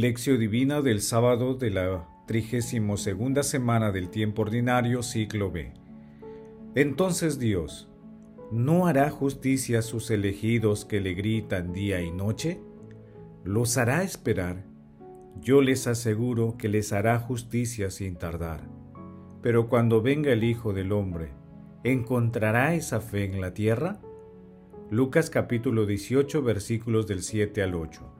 Lección Divina del sábado de la 32 semana del tiempo ordinario, ciclo B. Entonces Dios, ¿no hará justicia a sus elegidos que le gritan día y noche? ¿Los hará esperar? Yo les aseguro que les hará justicia sin tardar. Pero cuando venga el Hijo del Hombre, ¿encontrará esa fe en la tierra? Lucas capítulo 18 versículos del 7 al 8.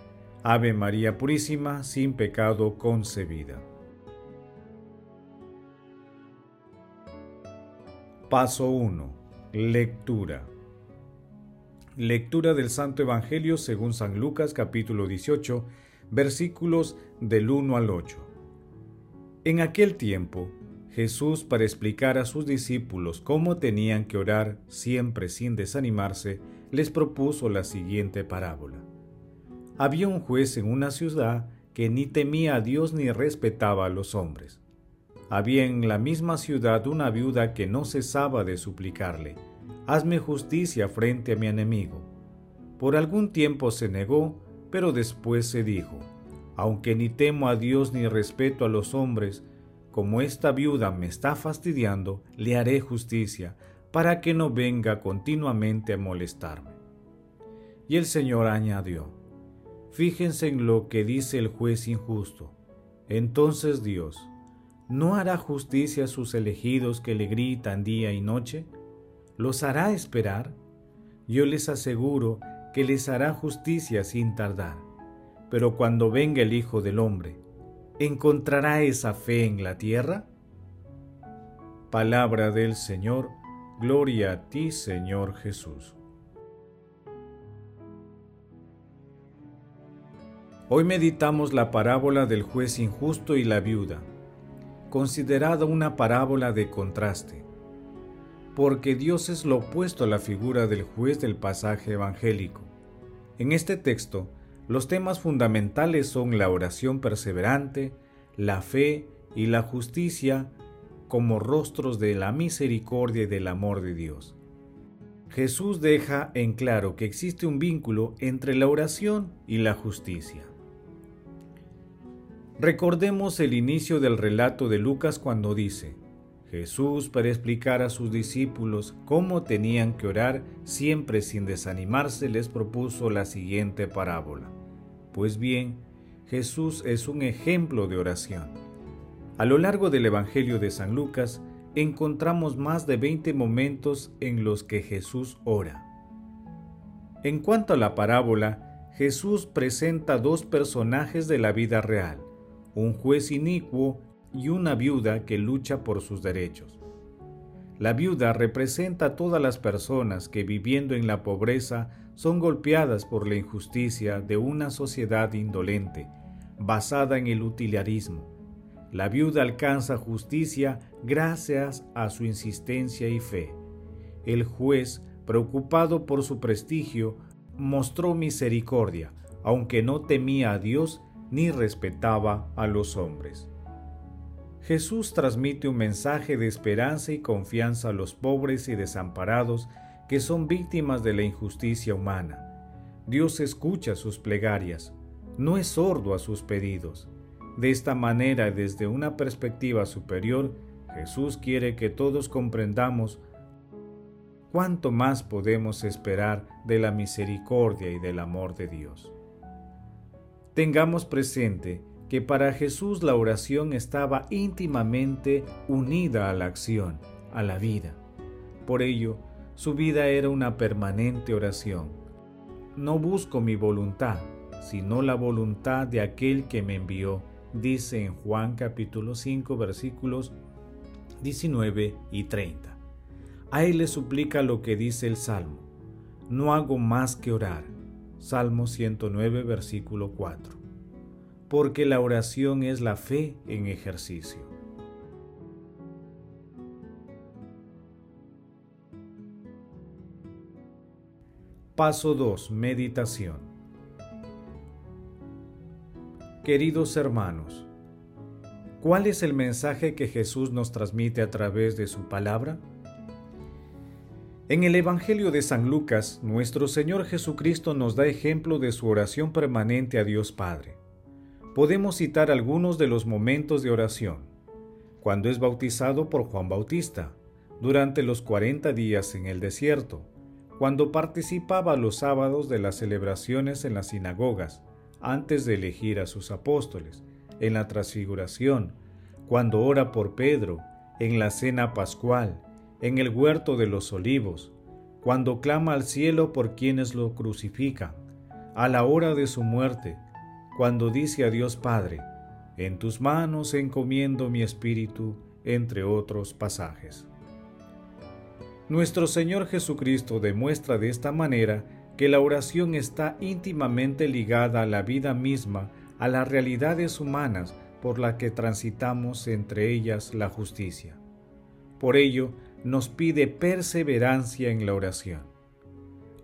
Ave María Purísima, sin pecado concebida. Paso 1. Lectura. Lectura del Santo Evangelio según San Lucas capítulo 18, versículos del 1 al 8. En aquel tiempo, Jesús, para explicar a sus discípulos cómo tenían que orar siempre sin desanimarse, les propuso la siguiente parábola había un juez en una ciudad que ni temía a Dios ni respetaba a los hombres. Había en la misma ciudad una viuda que no cesaba de suplicarle, Hazme justicia frente a mi enemigo. Por algún tiempo se negó, pero después se dijo, Aunque ni temo a Dios ni respeto a los hombres, como esta viuda me está fastidiando, le haré justicia, para que no venga continuamente a molestarme. Y el Señor añadió, Fíjense en lo que dice el juez injusto. Entonces Dios, ¿no hará justicia a sus elegidos que le gritan día y noche? ¿Los hará esperar? Yo les aseguro que les hará justicia sin tardar. Pero cuando venga el Hijo del Hombre, ¿encontrará esa fe en la tierra? Palabra del Señor, gloria a ti Señor Jesús. Hoy meditamos la parábola del juez injusto y la viuda, considerada una parábola de contraste, porque Dios es lo opuesto a la figura del juez del pasaje evangélico. En este texto, los temas fundamentales son la oración perseverante, la fe y la justicia como rostros de la misericordia y del amor de Dios. Jesús deja en claro que existe un vínculo entre la oración y la justicia. Recordemos el inicio del relato de Lucas cuando dice, Jesús para explicar a sus discípulos cómo tenían que orar siempre sin desanimarse les propuso la siguiente parábola. Pues bien, Jesús es un ejemplo de oración. A lo largo del Evangelio de San Lucas encontramos más de 20 momentos en los que Jesús ora. En cuanto a la parábola, Jesús presenta dos personajes de la vida real, un juez inicuo y una viuda que lucha por sus derechos. La viuda representa a todas las personas que viviendo en la pobreza son golpeadas por la injusticia de una sociedad indolente, basada en el utilitarismo. La viuda alcanza justicia gracias a su insistencia y fe. El juez, preocupado por su prestigio, mostró misericordia, aunque no temía a Dios ni respetaba a los hombres. Jesús transmite un mensaje de esperanza y confianza a los pobres y desamparados que son víctimas de la injusticia humana. Dios escucha sus plegarias, no es sordo a sus pedidos. De esta manera, desde una perspectiva superior, Jesús quiere que todos comprendamos cuánto más podemos esperar de la misericordia y del amor de Dios. Tengamos presente que para Jesús la oración estaba íntimamente unida a la acción, a la vida. Por ello, su vida era una permanente oración. No busco mi voluntad, sino la voluntad de aquel que me envió, dice en Juan capítulo 5 versículos 19 y 30. A él le suplica lo que dice el Salmo. No hago más que orar Salmo 109, versículo 4. porque la oración es la fe en ejercicio. Paso 2. Meditación. Queridos hermanos, ¿cuál es el mensaje que Jesús nos transmite a través de su palabra? En el Evangelio de San Lucas, nuestro Señor Jesucristo nos da ejemplo de su oración permanente a Dios Padre. Podemos citar algunos de los momentos de oración. Cuando es bautizado por Juan Bautista, durante los 40 días en el desierto, cuando participaba los sábados de las celebraciones en las sinagogas, antes de elegir a sus apóstoles, en la transfiguración, cuando ora por Pedro, en la cena pascual, en el huerto de los olivos, cuando clama al cielo por quienes lo crucifican, a la hora de su muerte, cuando dice a Dios Padre, en tus manos encomiendo mi espíritu, entre otros pasajes. Nuestro Señor Jesucristo demuestra de esta manera que la oración está íntimamente ligada a la vida misma, a las realidades humanas por las que transitamos, entre ellas la justicia. Por ello, nos pide perseverancia en la oración.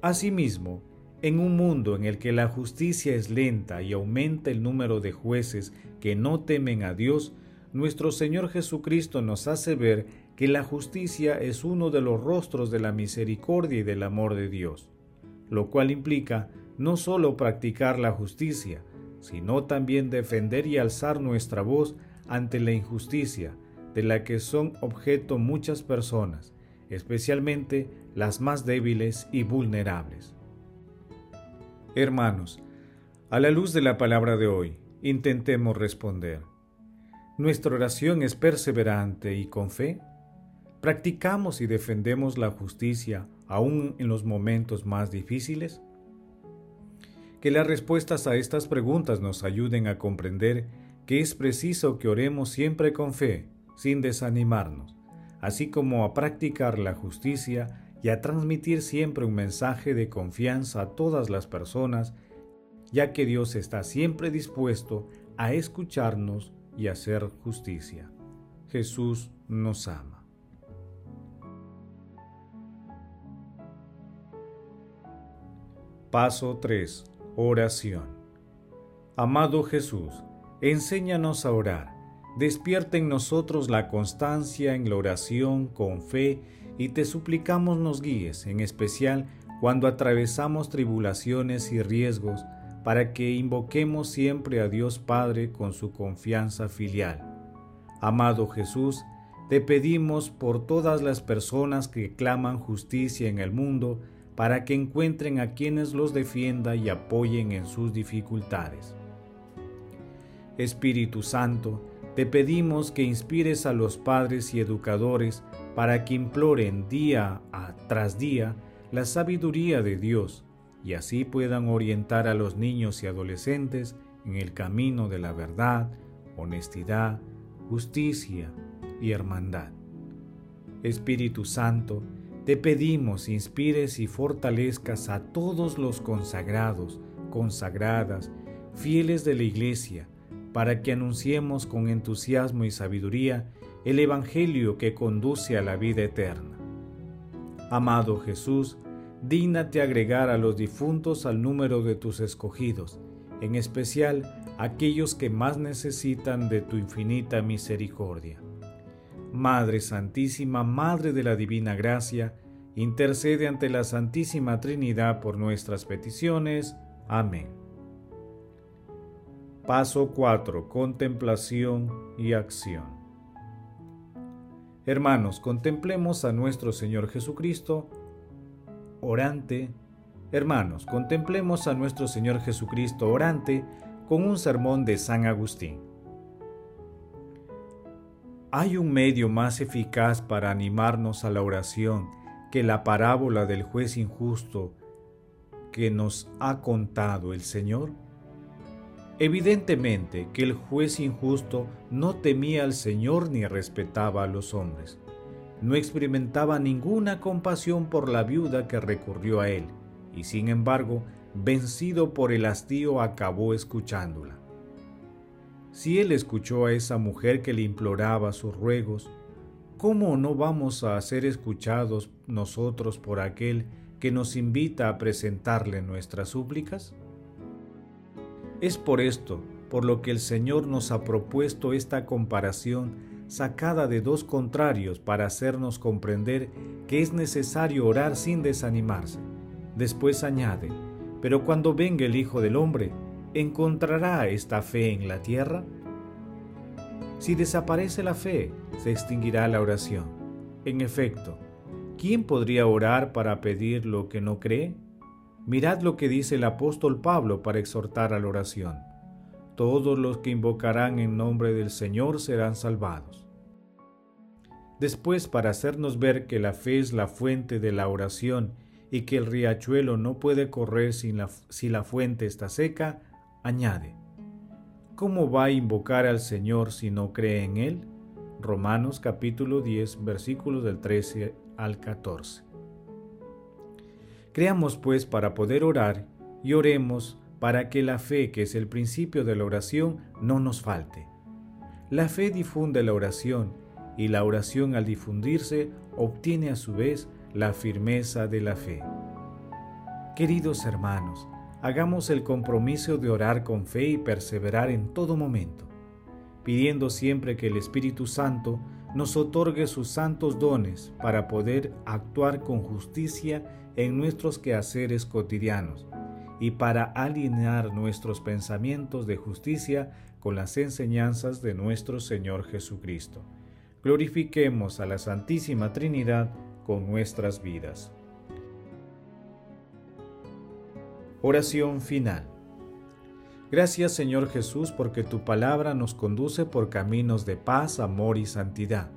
Asimismo, en un mundo en el que la justicia es lenta y aumenta el número de jueces que no temen a Dios, nuestro Señor Jesucristo nos hace ver que la justicia es uno de los rostros de la misericordia y del amor de Dios, lo cual implica no solo practicar la justicia, sino también defender y alzar nuestra voz ante la injusticia, de la que son objeto muchas personas, especialmente las más débiles y vulnerables. Hermanos, a la luz de la palabra de hoy, intentemos responder. ¿Nuestra oración es perseverante y con fe? ¿Practicamos y defendemos la justicia aún en los momentos más difíciles? Que las respuestas a estas preguntas nos ayuden a comprender que es preciso que oremos siempre con fe sin desanimarnos, así como a practicar la justicia y a transmitir siempre un mensaje de confianza a todas las personas, ya que Dios está siempre dispuesto a escucharnos y hacer justicia. Jesús nos ama. Paso 3. Oración. Amado Jesús, enséñanos a orar Despierta en nosotros la constancia en la oración con fe y te suplicamos nos guíes, en especial cuando atravesamos tribulaciones y riesgos, para que invoquemos siempre a Dios Padre con su confianza filial. Amado Jesús, te pedimos por todas las personas que claman justicia en el mundo, para que encuentren a quienes los defienda y apoyen en sus dificultades. Espíritu Santo, te pedimos que inspires a los padres y educadores para que imploren día tras día la sabiduría de Dios y así puedan orientar a los niños y adolescentes en el camino de la verdad, honestidad, justicia y hermandad. Espíritu Santo, te pedimos inspires y fortalezcas a todos los consagrados, consagradas, fieles de la Iglesia, para que anunciemos con entusiasmo y sabiduría el Evangelio que conduce a la vida eterna. Amado Jesús, dígnate agregar a los difuntos al número de tus escogidos, en especial aquellos que más necesitan de tu infinita misericordia. Madre Santísima, Madre de la Divina Gracia, intercede ante la Santísima Trinidad por nuestras peticiones. Amén. Paso 4. Contemplación y acción. Hermanos, contemplemos a nuestro Señor Jesucristo, orante. Hermanos, contemplemos a nuestro Señor Jesucristo, orante, con un sermón de San Agustín. ¿Hay un medio más eficaz para animarnos a la oración que la parábola del juez injusto que nos ha contado el Señor? Evidentemente que el juez injusto no temía al Señor ni respetaba a los hombres. No experimentaba ninguna compasión por la viuda que recurrió a él, y sin embargo, vencido por el hastío, acabó escuchándola. Si Él escuchó a esa mujer que le imploraba sus ruegos, ¿cómo no vamos a ser escuchados nosotros por aquel que nos invita a presentarle nuestras súplicas? Es por esto, por lo que el Señor nos ha propuesto esta comparación sacada de dos contrarios para hacernos comprender que es necesario orar sin desanimarse. Después añade, pero cuando venga el Hijo del Hombre, ¿encontrará esta fe en la tierra? Si desaparece la fe, se extinguirá la oración. En efecto, ¿quién podría orar para pedir lo que no cree? Mirad lo que dice el apóstol Pablo para exhortar a la oración. Todos los que invocarán en nombre del Señor serán salvados. Después, para hacernos ver que la fe es la fuente de la oración y que el riachuelo no puede correr si la fuente está seca, añade, ¿cómo va a invocar al Señor si no cree en Él? Romanos capítulo 10 versículos del 13 al 14. Creamos pues para poder orar y oremos para que la fe, que es el principio de la oración, no nos falte. La fe difunde la oración y la oración al difundirse obtiene a su vez la firmeza de la fe. Queridos hermanos, hagamos el compromiso de orar con fe y perseverar en todo momento, pidiendo siempre que el Espíritu Santo nos otorgue sus santos dones para poder actuar con justicia en nuestros quehaceres cotidianos y para alinear nuestros pensamientos de justicia con las enseñanzas de nuestro Señor Jesucristo. Glorifiquemos a la Santísima Trinidad con nuestras vidas. Oración final. Gracias Señor Jesús porque tu palabra nos conduce por caminos de paz, amor y santidad.